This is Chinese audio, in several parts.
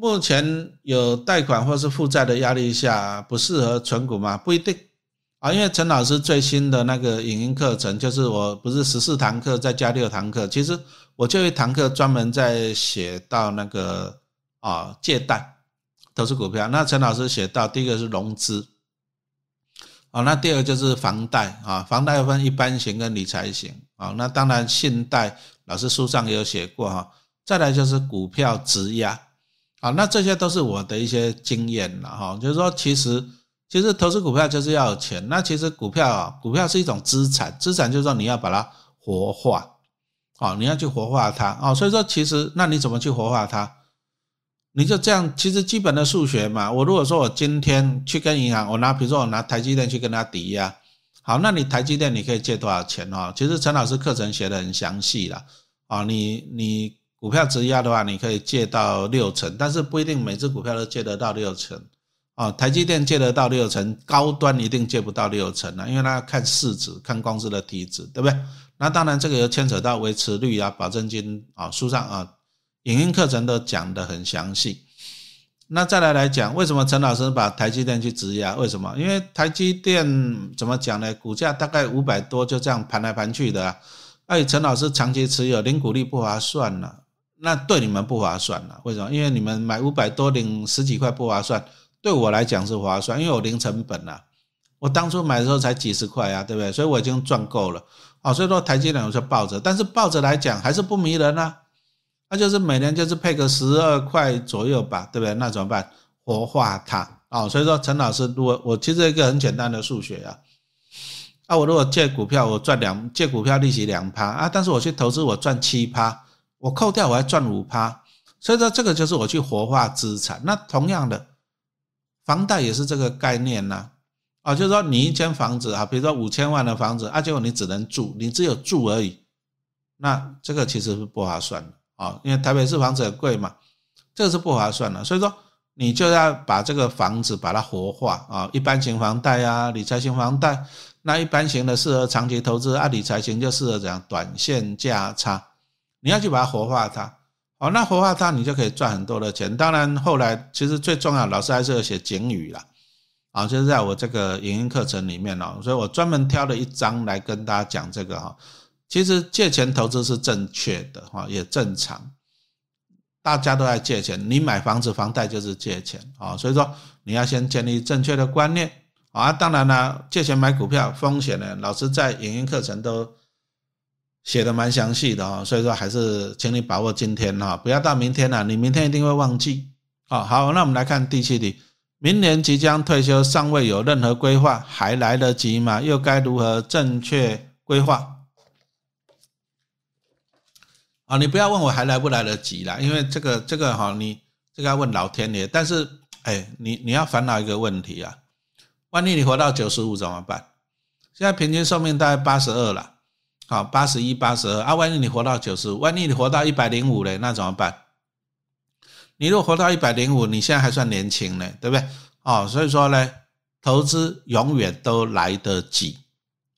目前有贷款或是负债的压力下，不适合存股吗？不一定啊，因为陈老师最新的那个影音课程，就是我不是十四堂课再加六堂课，其实我就一堂课专门在写到那个啊借贷投资股票。那陈老师写到第一个是融资，啊，那第二个就是房贷啊，房贷分一般型跟理财型啊，那当然信贷老师书上也有写过哈，再来就是股票质押。啊，那这些都是我的一些经验了哈，就是说，其实其实投资股票就是要有钱。那其实股票啊，股票是一种资产，资产就是说你要把它活化，啊，你要去活化它啊。所以说，其实那你怎么去活化它？你就这样，其实基本的数学嘛。我如果说我今天去跟银行，我拿比如说我拿台积电去跟他抵押，好，那你台积电你可以借多少钱啊？其实陈老师课程写的很详细了啊，你你。股票质押的话，你可以借到六成，但是不一定每只股票都借得到六成啊。台积电借得到六成，高端一定借不到六成啊，因为它要看市值、看公司的体质，对不对？那当然，这个又牵扯到维持率啊、保证金啊，书上啊，影音课程都讲得很详细。那再来来讲，为什么陈老师把台积电去质押？为什么？因为台积电怎么讲呢？股价大概五百多，就这样盘来盘去的啊。哎，陈老师长期持有，零股利不划算了。那对你们不划算了，为什么？因为你们买五百多领十几块不划算，对我来讲是划算，因为我零成本啊。我当初买的时候才几十块啊，对不对？所以我已经赚够了啊。所以说台积电我就抱着，但是抱着来讲还是不迷人啊。那就是每年就是配个十二块左右吧，对不对？那怎么办？活化它啊。所以说陈老师，如果我其实一个很简单的数学啊，啊，我如果借股票我赚两借股票利息两趴啊，但是我去投资我赚七趴。我扣掉我还赚五趴，所以说这个就是我去活化资产。那同样的，房贷也是这个概念呐，啊，就是说你一间房子啊，比如说五千万的房子啊，结果你只能住，你只有住而已，那这个其实是不划算的啊，因为台北市房子很贵嘛，这个是不划算的。所以说你就要把这个房子把它活化啊，一般型房贷啊，理财型房贷，那一般型的适合长期投资啊，理财型就适合怎样短线价差。你要去把它活化它，哦，那活化它，你就可以赚很多的钱。当然，后来其实最重要，老师还是要写警语啦，啊，就是在我这个影音课程里面哦，所以我专门挑了一章来跟大家讲这个哈。其实借钱投资是正确的哈，也正常，大家都在借钱，你买房子房贷就是借钱啊，所以说你要先建立正确的观念啊。当然了，借钱买股票风险呢，老师在影音课程都。写的蛮详细的哈，所以说还是请你把握今天哈，不要到明天了，你明天一定会忘记。哦，好，那我们来看第七题，明年即将退休，尚未有任何规划，还来得及吗？又该如何正确规划？啊，你不要问我还来不来得及啦，因为这个这个哈，你这个要问老天爷。但是，哎，你你要烦恼一个问题啊，万一你活到九十五怎么办？现在平均寿命大概八十二了。好，八十一、八十二啊，万一你活到九十，万一你活到一百零五嘞，那怎么办？你如果活到一百零五，你现在还算年轻呢，对不对？哦，所以说呢，投资永远都来得及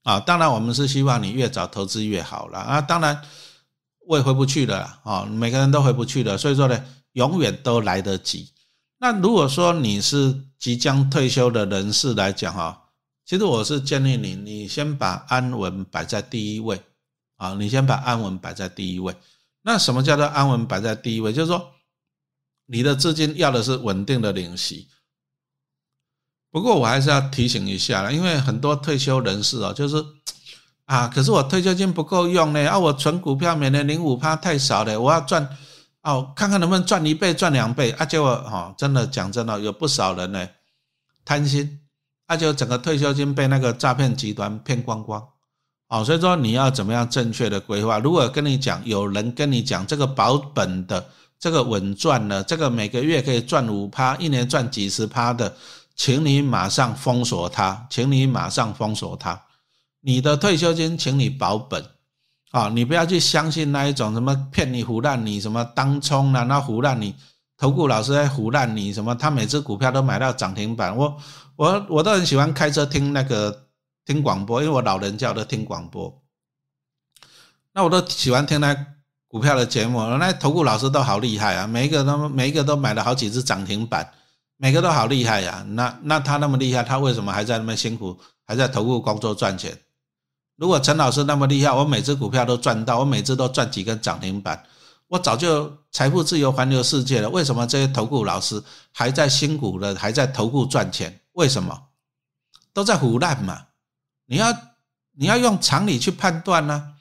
啊。当然，我们是希望你越早投资越好了啊。当然，我也回不去了啊，每个人都回不去的，所以说呢，永远都来得及。那如果说你是即将退休的人士来讲哈。其实我是建议你，你先把安稳摆在第一位啊，你先把安稳摆在第一位。那什么叫做安稳摆在第一位？就是说，你的资金要的是稳定的领息。不过我还是要提醒一下了，因为很多退休人士哦，就是啊，可是我退休金不够用呢，啊，我存股票每年零五趴太少了，我要赚哦，看看能不能赚一倍、赚两倍啊。结果哈，真的讲真的，有不少人呢贪心。那就整个退休金被那个诈骗集团骗光光，哦，所以说你要怎么样正确的规划？如果跟你讲，有人跟你讲这个保本的，这个稳赚的，这个每个月可以赚五趴，一年赚几十趴的，请你马上封锁他，请你马上封锁他，你的退休金，请你保本，啊，你不要去相信那一种什么骗你胡乱你什么当冲啊，那胡乱你。投顾老师在胡乱你什么？他每只股票都买到涨停板。我我我都很喜欢开车听那个听广播，因为我老人家都听广播。那我都喜欢听那股票的节目，那投顾老师都好厉害啊，每一个都每一个都买了好几只涨停板，每个都好厉害呀。那那他那么厉害，他为什么还在那么辛苦，还在投顾工作赚钱？如果陈老师那么厉害，我每只股票都赚到，我每只都赚几根涨停板，我早就财富自由环游世界了。为什么这些投顾老师还在辛苦的还在投顾赚钱？为什么？都在胡乱嘛？你要你要用常理去判断呢。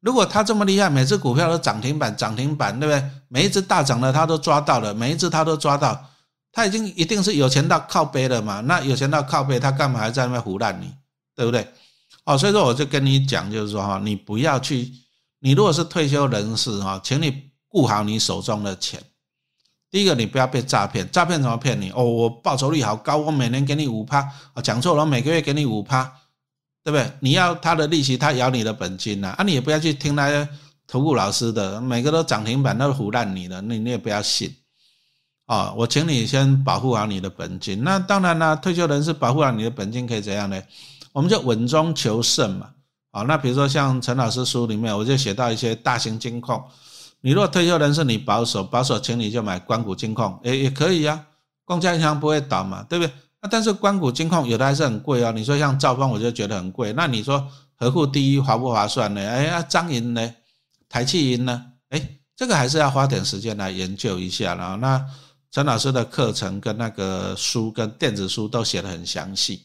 如果他这么厉害，每只股票都涨停板，涨停板，对不对？每一只大涨的他都抓到了，每一只他都抓到，他已经一定是有钱到靠背了嘛？那有钱到靠背，他干嘛还在那边胡乱你？对不对？哦，所以说我就跟你讲，就是说哈，你不要去，你如果是退休人士哈，请你顾好你手中的钱。第一个，你不要被诈骗，诈骗怎么骗你？哦，我报酬率好高，我每年给你五趴，啊，讲错了，每个月给你五趴。对不对？你要他的利息，他咬你的本金呐！啊，你也不要去听那些投顾老师的，每个都涨停板，都唬烂你的，那你也不要信。啊，我请你先保护好你的本金。那当然啦，退休人士保护好你的本金可以怎样呢？我们就稳中求胜嘛。啊，那比如说像陈老师书里面，我就写到一些大型金控。你如果退休人士你保守保守，请你就买关谷金控，也也可以呀。公家银行不会倒嘛，对不对？那但是关谷金控有的还是很贵哦。你说像兆丰，我就觉得很贵。那你说合库第一划不划算呢？哎那，张银呢？台气银呢？哎，这个还是要花点时间来研究一下了。那陈老师的课程跟那个书跟电子书都写的很详细。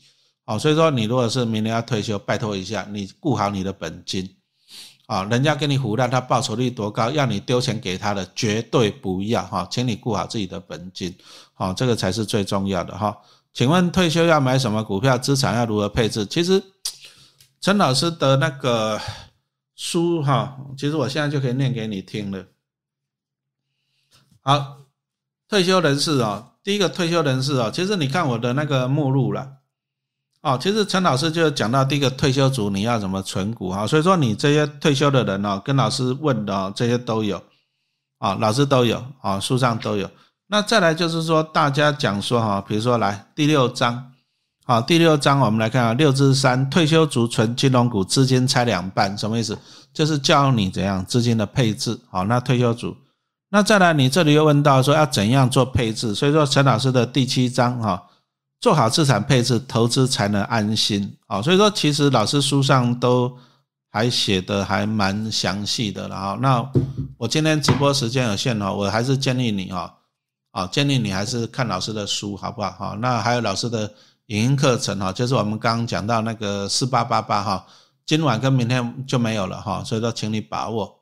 哦，所以说你如果是明年要退休，拜托一下，你顾好你的本金。啊，人家给你胡乱，他报酬率多高，要你丢钱给他的绝对不要哈，请你顾好自己的本金。好，这个才是最重要的哈。请问退休要买什么股票？资产要如何配置？其实陈老师的那个书哈，其实我现在就可以念给你听了。好，退休人士啊，第一个退休人士啊，其实你看我的那个目录了，哦，其实陈老师就讲到第一个退休族你要怎么存股哈，所以说你这些退休的人哦，跟老师问的这些都有，啊，老师都有啊，书上都有。那再来就是说，大家讲说哈，比如说来第六章，好，第六章我们来看啊，六之三，退休族存金融股，资金拆两半，什么意思？就是教你怎样资金的配置。好，那退休族，那再来你这里又问到说要怎样做配置，所以说陈老师的第七章哈，做好资产配置，投资才能安心。好，所以说其实老师书上都还写的还蛮详细的了哈。那我今天直播时间有限哦，我还是建议你哈。好，建议你还是看老师的书，好不好？好，那还有老师的影音课程哈，就是我们刚刚讲到那个四八八八哈，今晚跟明天就没有了哈，所以说请你把握。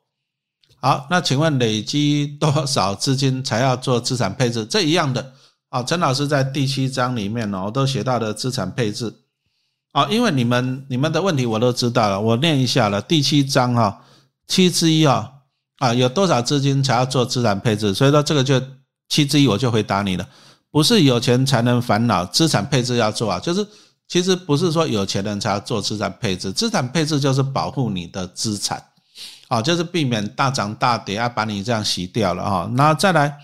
好，那请问累积多少资金才要做资产配置？这一样的啊，陈老师在第七章里面呢，我都写到的资产配置。啊，因为你们你们的问题我都知道了，我念一下了，第七章哈，七之一啊啊，有多少资金才要做资产配置？所以说这个就。七之一，我就回答你了，不是有钱才能烦恼，资产配置要做啊，就是其实不是说有钱人才要做资产配置，资产配置就是保护你的资产，啊，就是避免大涨大跌啊，把你这样洗掉了哈。那再来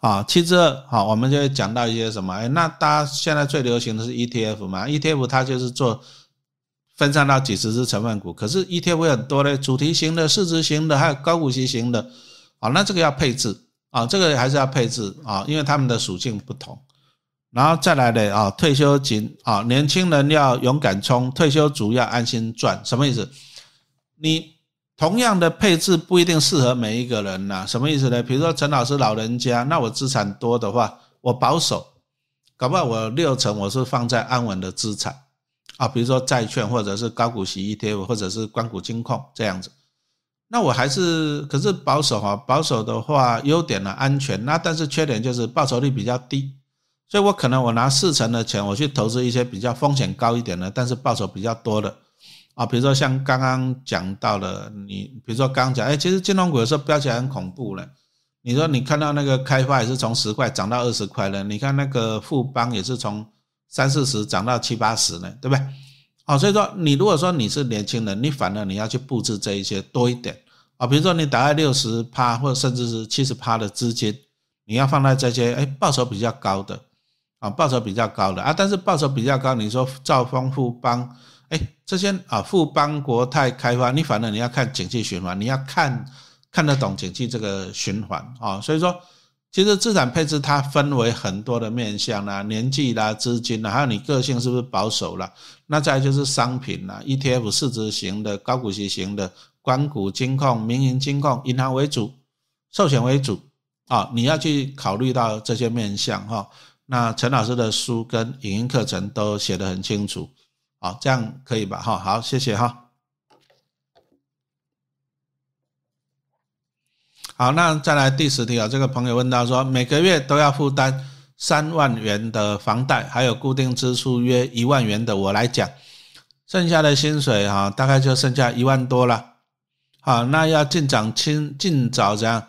啊，七之二，好，我们就会讲到一些什么？哎，那大家现在最流行的是 ETF 嘛？ETF 它就是做分散到几十只成分股，可是 ETF 很多嘞，主题型的、市值型的，还有高股息型的，啊，那这个要配置。啊，这个还是要配置啊，因为他们的属性不同。然后再来的啊，退休金啊，年轻人要勇敢冲，退休族要安心赚，什么意思？你同样的配置不一定适合每一个人呐，什么意思呢？比如说陈老师老人家，那我资产多的话，我保守，搞不好我六成我是放在安稳的资产啊，比如说债券或者是高股息 ETF 或者是关谷金控这样子。那我还是可是保守哈，保守的话优点呢安全，那但是缺点就是报酬率比较低，所以我可能我拿四成的钱我去投资一些比较风险高一点的，但是报酬比较多的啊，比如说像刚刚讲到的你，比如说刚讲，哎，其实金融股有时候飙起来很恐怖了，你说你看到那个开发也是从十块涨到二十块了，你看那个富邦也是从三四十涨到七八十了，对不对？啊，所以说你如果说你是年轻人，你反而你要去布置这一些多一点。啊，比如说你大概六十趴或者甚至是七十趴的资金，你要放在这些哎报酬比较高的。啊，报酬比较高的。啊，但是报酬比较高，你说兆丰富邦哎这些啊富邦国泰开发，你反正你要看景气循环，你要看看得懂景气这个循环啊。所以说，其实资产配置它分为很多的面向啦，年纪啦、资金啦，还有你个性是不是保守啦。那再就是商品啦，ETF 市值型的、高股息型的、关股、金控、民营金控、银行为主、寿险为主啊，你要去考虑到这些面向哈。那陈老师的书跟影音课程都写得很清楚，好，这样可以吧？哈，好，谢谢哈。好，那再来第十题啊，这个朋友问到说，每个月都要负担三万元的房贷，还有固定支出约一万元的，我来讲，剩下的薪水哈，大概就剩下一万多了。好，那要尽早清，尽早这样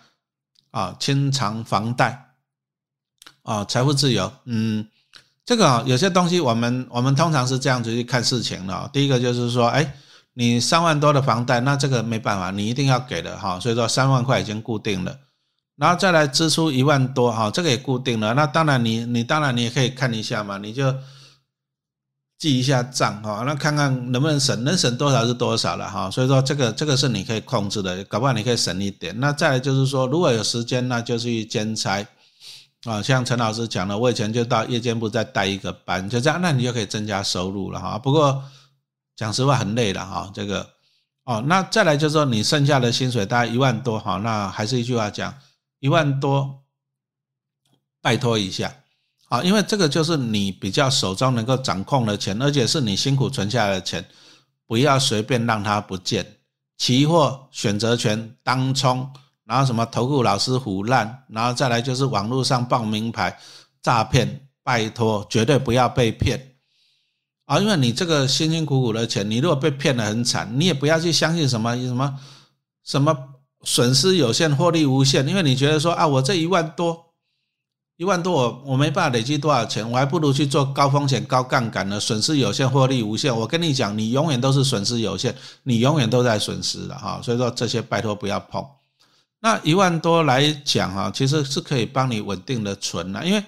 啊，清偿房贷。啊，财富自由，嗯，这个，有些东西我们我们通常是这样子去看事情的。第一个就是说，哎，你三万多的房贷，那这个没办法，你一定要给的哈。所以说三万块已经固定了，然后再来支出一万多哈，这个也固定了。那当然你你当然你也可以看一下嘛，你就记一下账哈，那看看能不能省，能省多少是多少了哈。所以说这个这个是你可以控制的，搞不好你可以省一点。那再来就是说，如果有时间，那就去兼差。啊，像陈老师讲的，我以前就到夜间部再带一个班，就这样，那你就可以增加收入了哈。不过讲实话很累了哈，这个哦，那再来就是说你剩下的薪水大概一万多哈，那还是一句话讲，一万多，拜托一下啊，因为这个就是你比较手中能够掌控的钱，而且是你辛苦存下来的钱，不要随便让它不见。期货、选择权、当冲。然后什么投顾老师胡烂，然后再来就是网络上报名牌诈骗，拜托绝对不要被骗啊！因为你这个辛辛苦苦的钱，你如果被骗得很惨，你也不要去相信什么什么什么损失有限，获利无限。因为你觉得说啊，我这一万多，一万多我我没办法累积多少钱，我还不如去做高风险高杠杆的，损失有限，获利无限。我跟你讲，你永远都是损失有限，你永远都在损失的哈。所以说这些拜托不要碰。那一万多来讲哈，其实是可以帮你稳定的存了，因为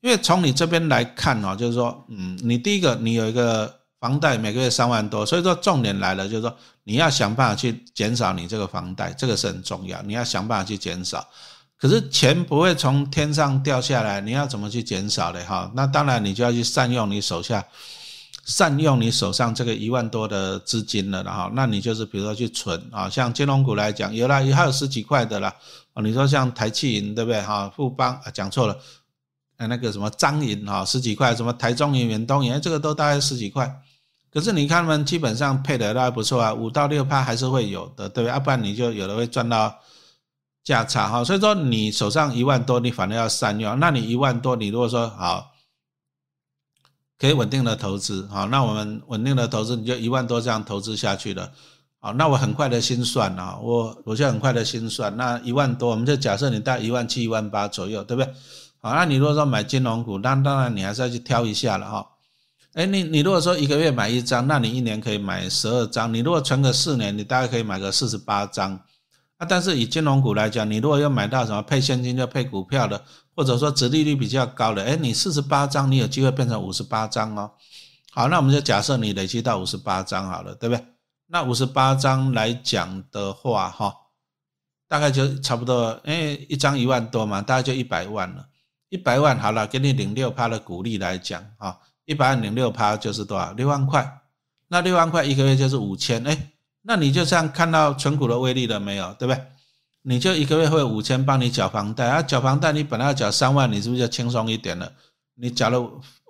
因为从你这边来看哦，就是说，嗯，你第一个你有一个房贷每个月三万多，所以说重点来了，就是说你要想办法去减少你这个房贷，这个是很重要，你要想办法去减少。可是钱不会从天上掉下来，你要怎么去减少的哈？那当然你就要去善用你手下。善用你手上这个一万多的资金了，然后那你就是比如说去存啊，像金融股来讲，有了也还有十几块的啦。啊，你说像台气银对不对哈？富邦啊讲错了，呃那个什么张银哈十几块，什么台中银、远东银，这个都大概十几块。可是你看他们基本上配的都还不错啊，五到六趴还是会有的，对不对？要不然你就有的会赚到价差哈。所以说你手上一万多，你反正要善用。那你一万多，你如果说好。可以稳定的投资，好，那我们稳定的投资，你就一万多这样投资下去了，好，那我很快的心算啊，我我就很快的心算，那一万多，我们就假设你带一万七、一万八左右，对不对？好，那你如果说买金融股，那当然你还是要去挑一下了哈。哎，你你如果说一个月买一张，那你一年可以买十二张，你如果存个四年，你大概可以买个四十八张。但是以金融股来讲，你如果要买到什么配现金就配股票的。或者说，殖利率比较高的，哎，你四十八张，你有机会变成五十八张哦。好，那我们就假设你累积到五十八张好了，对不对？那五十八张来讲的话，哈，大概就差不多，哎，一张一万多嘛，大概就一百万了。一百万好了，给你零六趴的股利来讲，啊，一百万领六趴就是多少？六万块。那六万块一个月就是五千，哎，那你就这样看到存股的威力了没有？对不对？你就一个月会五千帮你缴房贷啊，缴房贷你本来要缴三万，你是不是就轻松一点了？你缴了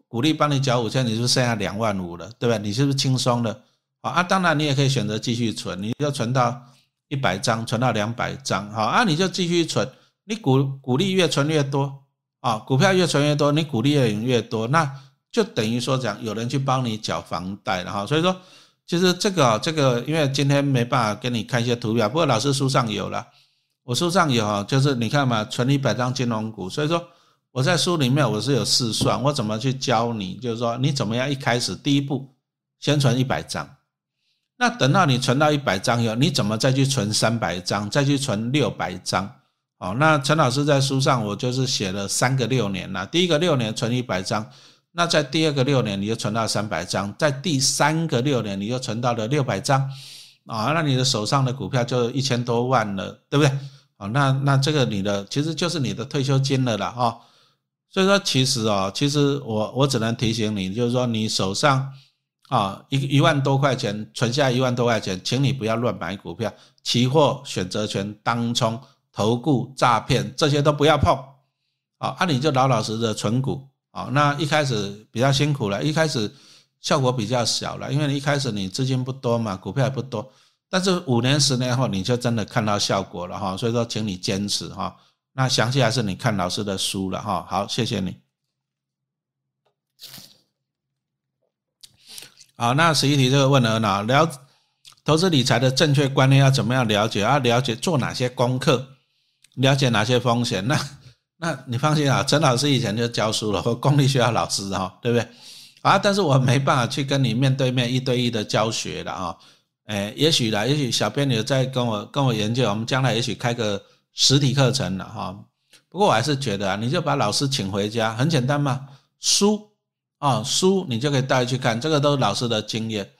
鼓励帮你缴五千，你是不是剩下两万五了？对不对？你是不是轻松了？好啊，当然你也可以选择继续存，你就存到一百张，存到两百张，好啊，你就继续存，你股股利越存越多啊，股票越存越多，你股利越领越多，那就等于说讲有人去帮你缴房贷了哈。所以说，其实这个这个，因为今天没办法给你看一些图表，不过老师书上有了。我书上有啊，就是你看嘛，存一百张金融股，所以说我在书里面我是有试算，我怎么去教你，就是说你怎么样一开始第一步先存一百张，那等到你存到一百张以后，你怎么再去存三百张，再去存六百张？好，那陈老师在书上我就是写了三个六年了，第一个六年存一百张，那在第二个六年你就存到三百张，在第三个六年你就存到了六百张。啊，那你的手上的股票就一千多万了，对不对？啊，那那这个你的其实就是你的退休金了啦，哈。所以说，其实哦，其实我我只能提醒你，就是说你手上啊一一万多块钱存下一万多块钱，请你不要乱买股票、期货、选择权、当冲、投顾、诈骗这些都不要碰啊，那你就老老实实的存股啊。那一开始比较辛苦了，一开始效果比较小了，因为一开始你资金不多嘛，股票也不多，但是五年、十年后你就真的看到效果了哈。所以说，请你坚持哈。那详细还是你看老师的书了哈。好，谢谢你。好，那十一题这个问了呢，了投资理财的正确观念要怎么样了解？要了解做哪些功课？了解哪些风险？那那你放心啊，陈老师以前就教书了，或 公立学校老师哈，对不对？啊，但是我没办法去跟你面对面一对一的教学了啊。哎，也许啦，也许小编你在跟我跟我研究，我们将来也许开个。实体课程了哈，不过我还是觉得啊，你就把老师请回家，很简单嘛，书啊书你就可以带去看，这个都是老师的经验。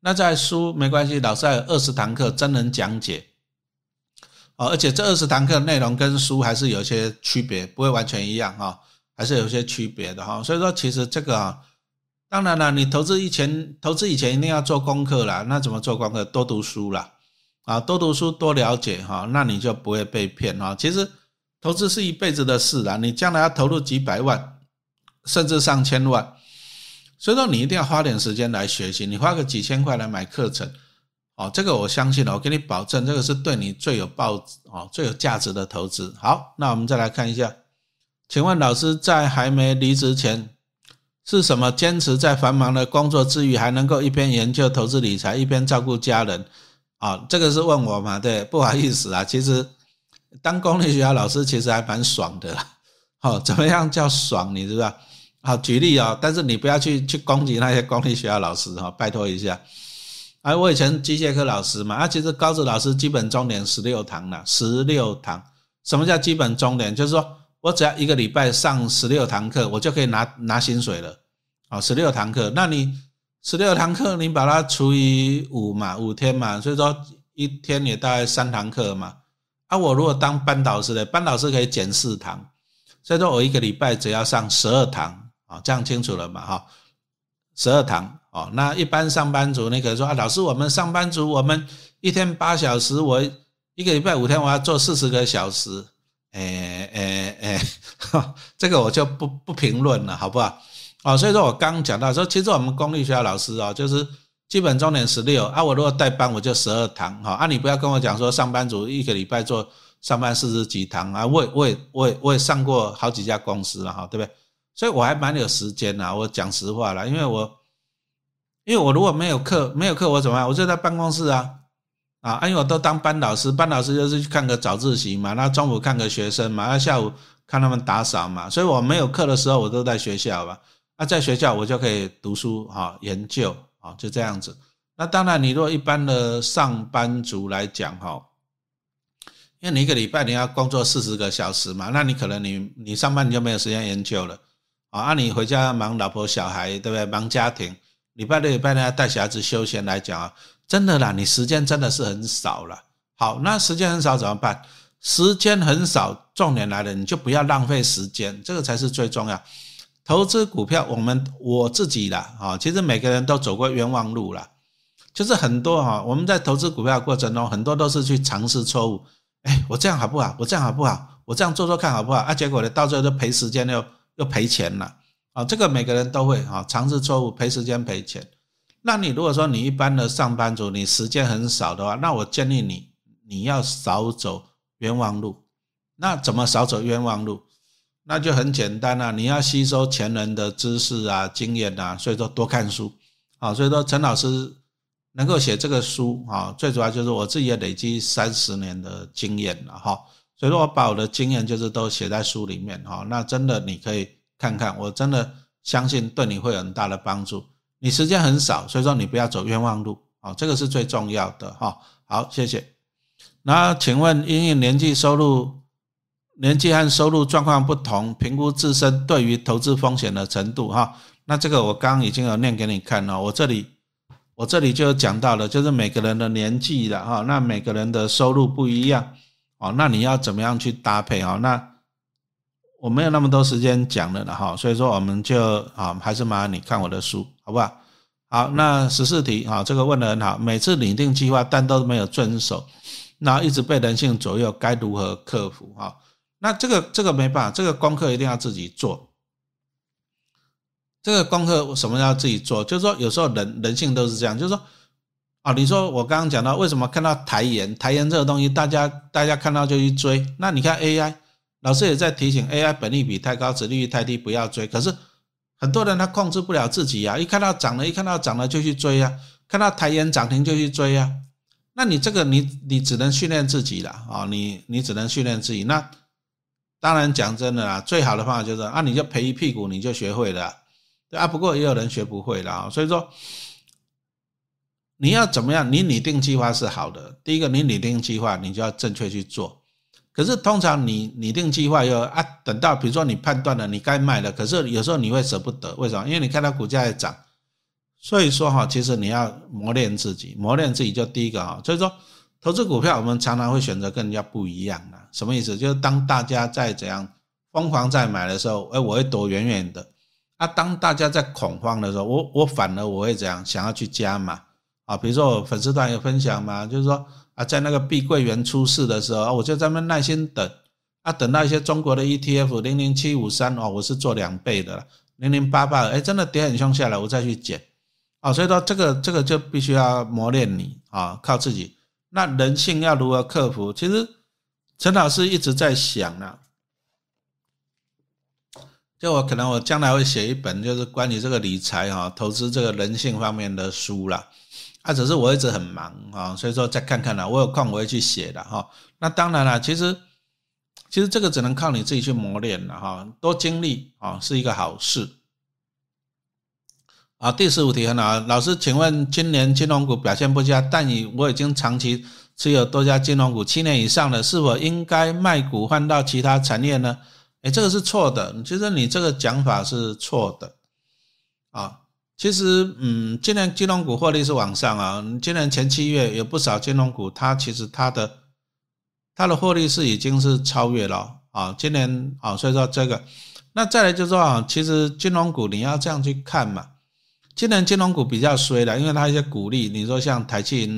那在书没关系，老师还有二十堂课真人讲解，哦，而且这二十堂课内容跟书还是有些区别，不会完全一样哈，还是有些区别的哈。所以说，其实这个啊，当然了，你投资以前投资以前一定要做功课啦，那怎么做功课？多读书啦。啊，多读书，多了解哈，那你就不会被骗哈。其实投资是一辈子的事啦，你将来要投入几百万，甚至上千万，所以说你一定要花点时间来学习。你花个几千块来买课程，哦，这个我相信了，我给你保证，这个是对你最有报哦最有价值的投资。好，那我们再来看一下，请问老师在还没离职前是什么坚持在繁忙的工作之余，还能够一边研究投资理财，一边照顾家人？啊，这个是问我嘛？对，不好意思啊，其实当公立学校老师其实还蛮爽的啦。好，怎么样叫爽？你知道？好，举例啊，但是你不要去去攻击那些公立学校老师哈，拜托一下。哎，我以前机械科老师嘛，啊，其实高职老师基本重点十六堂了，十六堂。什么叫基本重点？就是说我只要一个礼拜上十六堂课，我就可以拿拿薪水了。啊，十六堂课，那你？十六堂课，你把它除以五嘛，五天嘛，所以说一天也大概三堂课嘛。啊，我如果当班导师的，班导师可以减四堂，所以说我一个礼拜只要上十二堂啊，这样清楚了嘛？哈，十二堂哦。那一般上班族，你可以说啊，老师，我们上班族，我们一天八小时，我一个礼拜五天，我要做四十个小时，哎哎哎，这个我就不不评论了，好不好？哦，所以说我刚讲到说，其实我们公立学校老师哦，就是基本重点十六啊，我如果带班我就十二堂哈啊，你不要跟我讲说上班族一个礼拜做上班四十几堂啊，我也我也我也我也上过好几家公司了哈，对不对？所以我还蛮有时间呐，我讲实话了，因为我因为我如果没有课没有课我怎么办？我就在办公室啊啊，因为我都当班导师，班导师就是去看个早自习嘛，那中午看个学生嘛，那下午看他们打扫嘛，所以我没有课的时候我都在学校吧。那在学校我就可以读书哈，研究啊，就这样子。那当然，你若一般的上班族来讲哈，因为你一个礼拜你要工作四十个小时嘛，那你可能你你上班你就没有时间研究了啊。那你回家忙老婆小孩，对不对？忙家庭，礼拜六礼拜天要带小孩子休闲来讲啊，真的啦，你时间真的是很少了。好，那时间很少怎么办？时间很少，重点来了，你就不要浪费时间，这个才是最重要。投资股票，我们我自己啦，啊，其实每个人都走过冤枉路了，就是很多哈，我们在投资股票过程中，很多都是去尝试错误，哎，我这样好不好？我这样好不好？我这样做做看好不好？啊，结果呢，到最后都赔时间又又赔钱了，啊，这个每个人都会啊，尝试错误赔时间赔钱。那你如果说你一般的上班族，你时间很少的话，那我建议你你要少走冤枉路。那怎么少走冤枉路？那就很简单了，你要吸收前人的知识啊、经验啊，所以说多看书啊。所以说陈老师能够写这个书啊，最主要就是我自己也累积三十年的经验了哈。所以说我把我的经验就是都写在书里面哈。那真的你可以看看，我真的相信对你会有很大的帮助。你时间很少，所以说你不要走冤枉路啊，这个是最重要的哈。好，谢谢。那请问因为年纪收入？年纪和收入状况不同，评估自身对于投资风险的程度哈。那这个我刚刚已经有念给你看了，我这里我这里就讲到了，就是每个人的年纪了哈，那每个人的收入不一样哦，那你要怎么样去搭配哦？那我没有那么多时间讲了了哈，所以说我们就啊，还是麻烦你看我的书，好不好？好，那十四题啊，这个问的很好，每次拟定计划但都没有遵守，那一直被人性左右，该如何克服啊？那这个这个没办法，这个功课一定要自己做。这个功课什么要自己做？就是说，有时候人人性都是这样，就是说，啊，你说我刚刚讲到，为什么看到台盐，台盐这个东西，大家大家看到就去追？那你看 AI，老师也在提醒 AI，本利比太高，值利率太低，不要追。可是很多人他控制不了自己呀，一看到涨了，一看到涨了就去追呀，看到台盐涨停就去追呀。那你这个你你只能训练自己了啊，你你只能训练自己。那当然讲真的啦，最好的方法就是啊，你就赔一屁股，你就学会了。对啊，不过也有人学不会的啊，所以说你要怎么样？你拟定计划是好的。第一个，你拟定计划，你就要正确去做。可是通常你拟定计划又啊，等到比如说你判断了你该卖了，可是有时候你会舍不得，为什么？因为你看到股价在涨。所以说哈，其实你要磨练自己，磨练自己就第一个啊。所以说投资股票，我们常常会选择跟人家不一样的，什么意思？就是当大家在怎样疯狂在买的时候，哎，我会躲远远的。啊，当大家在恐慌的时候，我我反而我会怎样想要去加嘛？啊，比如说我粉丝团有分享嘛，就是说啊，在那个碧桂园出事的时候，我就在那耐心等，啊，等到一些中国的 ETF 零零七五三哦，我是做两倍的了，零零八八，哎，真的跌很凶下来，我再去减，啊，所以说这个这个就必须要磨练你啊，靠自己。那人性要如何克服？其实陈老师一直在想呢。就我可能我将来会写一本，就是关于这个理财哈、投资这个人性方面的书啦。啊，只是我一直很忙啊，所以说再看看啦，我有空我会去写的哈。那当然了，其实其实这个只能靠你自己去磨练了哈，多经历啊是一个好事。啊，第十五题很好，老师，请问今年金融股表现不佳，但你我已经长期持有多家金融股七年以上了，是否应该卖股换到其他产业呢？哎，这个是错的。其实你这个讲法是错的啊。其实，嗯，今年金融股获利是往上啊。今年前七月有不少金融股，它其实它的它的获利是已经是超越了啊。今年啊，所以说这个，那再来就是说啊，其实金融股你要这样去看嘛。今年金融股比较衰的，因为它一些股利，你说像台积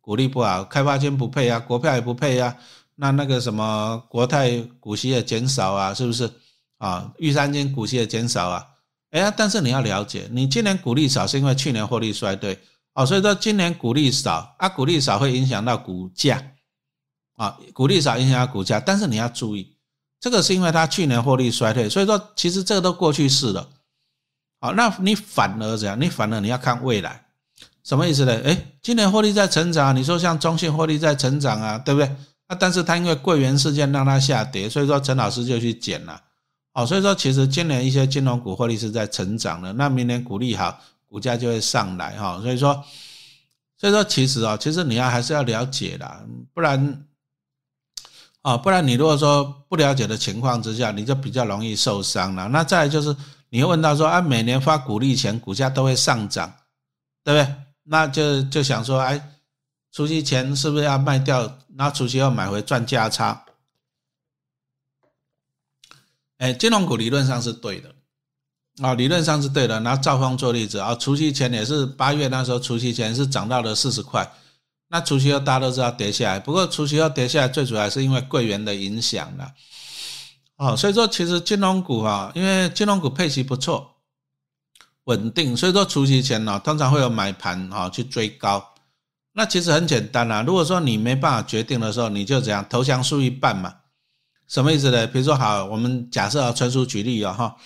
股利不好，开发金不配啊，国票也不配啊。那那个什么国泰股息也减少啊，是不是啊？玉山金股息也减少啊？哎呀，但是你要了解，你今年股利少是因为去年获利衰退哦，所以说今年股利少啊，股利少会影响到股价啊，股利少影响到股价，但是你要注意，这个是因为它去年获利衰退，所以说其实这个都过去式了。好，那你反而怎样？你反而你要看未来，什么意思呢？哎，今年获利在成长，你说像中信获利在成长啊，对不对？啊，但是他因为柜员事件让它下跌，所以说陈老师就去减了，哦，所以说其实今年一些金融股获利是在成长的，那明年股利好，股价就会上来哈，所以说，所以说其实啊，其实你要还是要了解的，不然，啊，不然你如果说不了解的情况之下，你就比较容易受伤了。那再就是你问到说，啊，每年发股利前股价都会上涨，对不对？那就就想说，哎。除夕前是不是要卖掉？那除夕后买回赚价差？哎，金融股理论上是对的啊，理论上是对的。拿兆丰做例子啊，除夕前也是八月那时候，除夕前是涨到了四十块。那除夕后大家都知道跌下来，不过除夕后跌下来最主要是因为贵元的影响了。哦，所以说其实金融股啊，因为金融股配息不错，稳定，所以说除夕前呢，通常会有买盘啊去追高。那其实很简单啦，如果说你没办法决定的时候，你就怎样投降输一半嘛？什么意思呢？比如说好，我们假设啊，纯属举例啊哈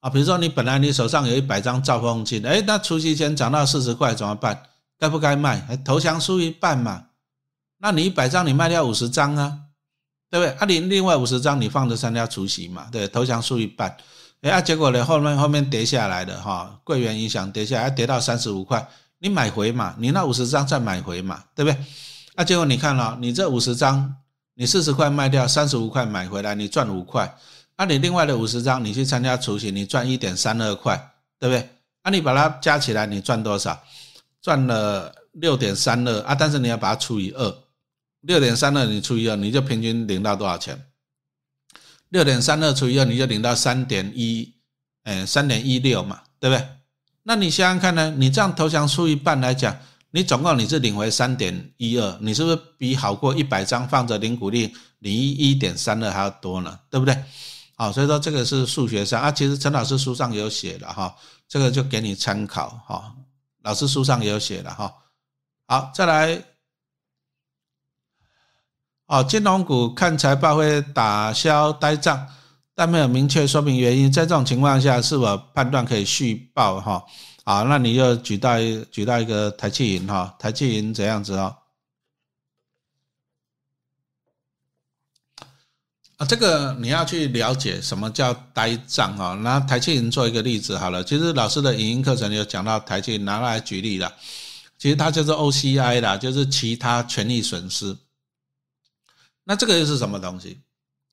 啊，比如说你本来你手上有一百张兆丰金，哎，那除夕前涨到四十块怎么办？该不该卖？投降输一半嘛？那你一百张你卖掉五十张啊，对不对？啊，你另外五十张你放着参加除夕嘛？对，投降输一半，哎啊，结果呢后面后面跌下来的哈，柜员影响跌下来，跌到三十五块。你买回嘛，你那五十张再买回嘛，对不对？那结果你看了，你这五十张，你四十块卖掉，三十五块买回来，你赚五块。那你另外的五十张，你去参加除夕，你赚一点三二块，对不对？那你把它加起来，你赚多少？赚了六点三二啊，但是你要把它除以二，六点三二你除以二，你就平均领到多少钱？六点三二除以二，你就领到三点一，哎，三点一六嘛，对不对？那你想想看呢？你这样投降出一半来讲，你总共你是领回三点一二，你是不是比好过一百张放着零股利领一点三二还要多呢？对不对？好，所以说这个是数学上啊，其实陈老师书上有写了哈，这个就给你参考哈，老师书上有写了哈。好，再来。哦，金融股看财报会打消呆账，但没有明确说明原因。在这种情况下，是否判断可以续报？哈，好，那你就举到举到一个台气银哈，台气银怎样子哦？啊，这个你要去了解什么叫呆账啊。拿台气银做一个例子好了，其实老师的影音课程有讲到台气拿来举例了，其实它就是 OCI 啦，就是其他权利损失。那这个又是什么东西？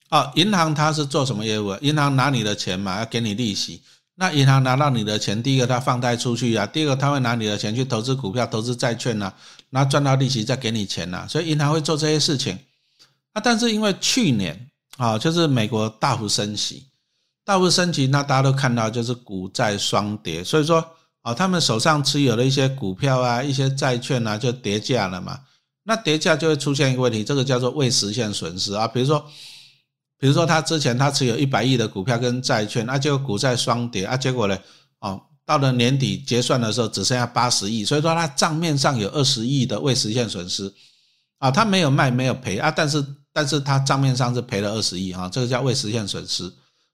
啊，银行它是做什么业务？银行拿你的钱嘛，要给你利息。那银行拿到你的钱，第一个它放贷出去啊，第二个他会拿你的钱去投资股票、投资债券呐，那赚到利息再给你钱呐。所以银行会做这些事情。啊，但是因为去年啊，就是美国大幅升息，大幅升息，那大家都看到就是股债双跌，所以说啊，他们手上持有的一些股票啊、一些债券啊，就跌价了嘛。那跌价就会出现一个问题，这个叫做未实现损失啊。比如说，比如说他之前他持有一百亿的股票跟债券，那就股债双跌啊，结果呢，哦，到了年底结算的时候只剩下八十亿，所以说他账面上有二十亿的未实现损失啊，他没有卖没有赔啊，但是但是他账面上是赔了二十亿啊，这个叫未实现损失。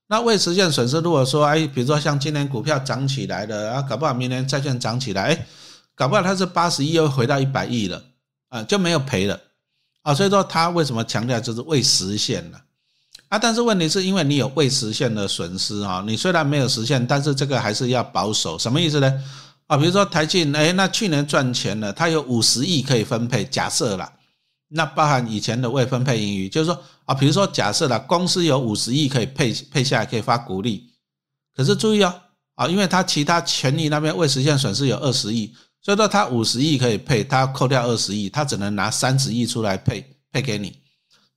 那未实现损失，如果说哎，比如说像今年股票涨起来了啊，搞不好明年债券涨起来，哎，搞不好它是八十亿又回到一百亿了。啊，就没有赔了啊，所以说他为什么强调就是未实现了？啊但是问题是因为你有未实现的损失啊，你虽然没有实现，但是这个还是要保守，什么意思呢？啊，比如说台积，哎，那去年赚钱了，它有五十亿可以分配，假设了，那包含以前的未分配盈余，就是说啊，比如说假设了，公司有五十亿可以配配下来，可以发股利，可是注意哦，啊，因为它其他权利那边未实现损失有二十亿。所以说他五十亿可以配，他扣掉二十亿，他只能拿三十亿出来配配给你。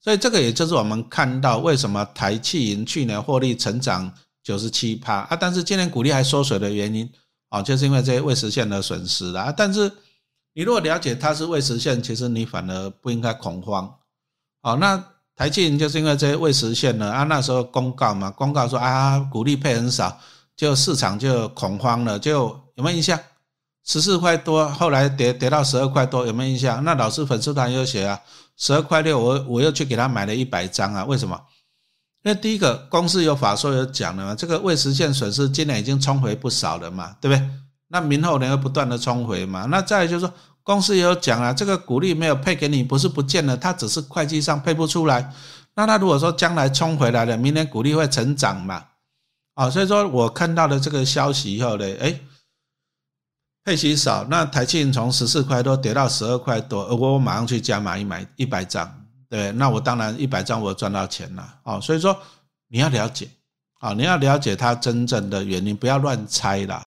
所以这个也就是我们看到为什么台气银去年获利成长九十七趴啊，但是今年股利还缩水的原因啊，就是因为这些未实现的损失啊。但是你如果了解它是未实现，其实你反而不应该恐慌。好，那台气银就是因为这些未实现呢啊，那时候公告嘛，公告说啊股利配很少，就市场就恐慌了，就有没有印象？十四块多，后来跌跌到十二块多，有没有印象？那老师粉丝团有写啊，十二块六，我我又去给他买了一百张啊，为什么？因为第一个公司有法说有讲了嘛，这个未实现损失今年已经冲回不少了嘛，对不对？那明后年会不断的冲回嘛？那再就是说，公司也有讲啊，这个股利没有配给你，不是不见了，它只是会计上配不出来。那他如果说将来冲回来了，明年股利会成长嘛？啊，所以说我看到了这个消息以后呢，哎。配息少，那台庆从十四块多跌到十二块多，我我马上去加码一买一百张，对，那我当然一百张我赚到钱了，哦，所以说你要了解，啊，你要了解它真正的原因，不要乱猜啦。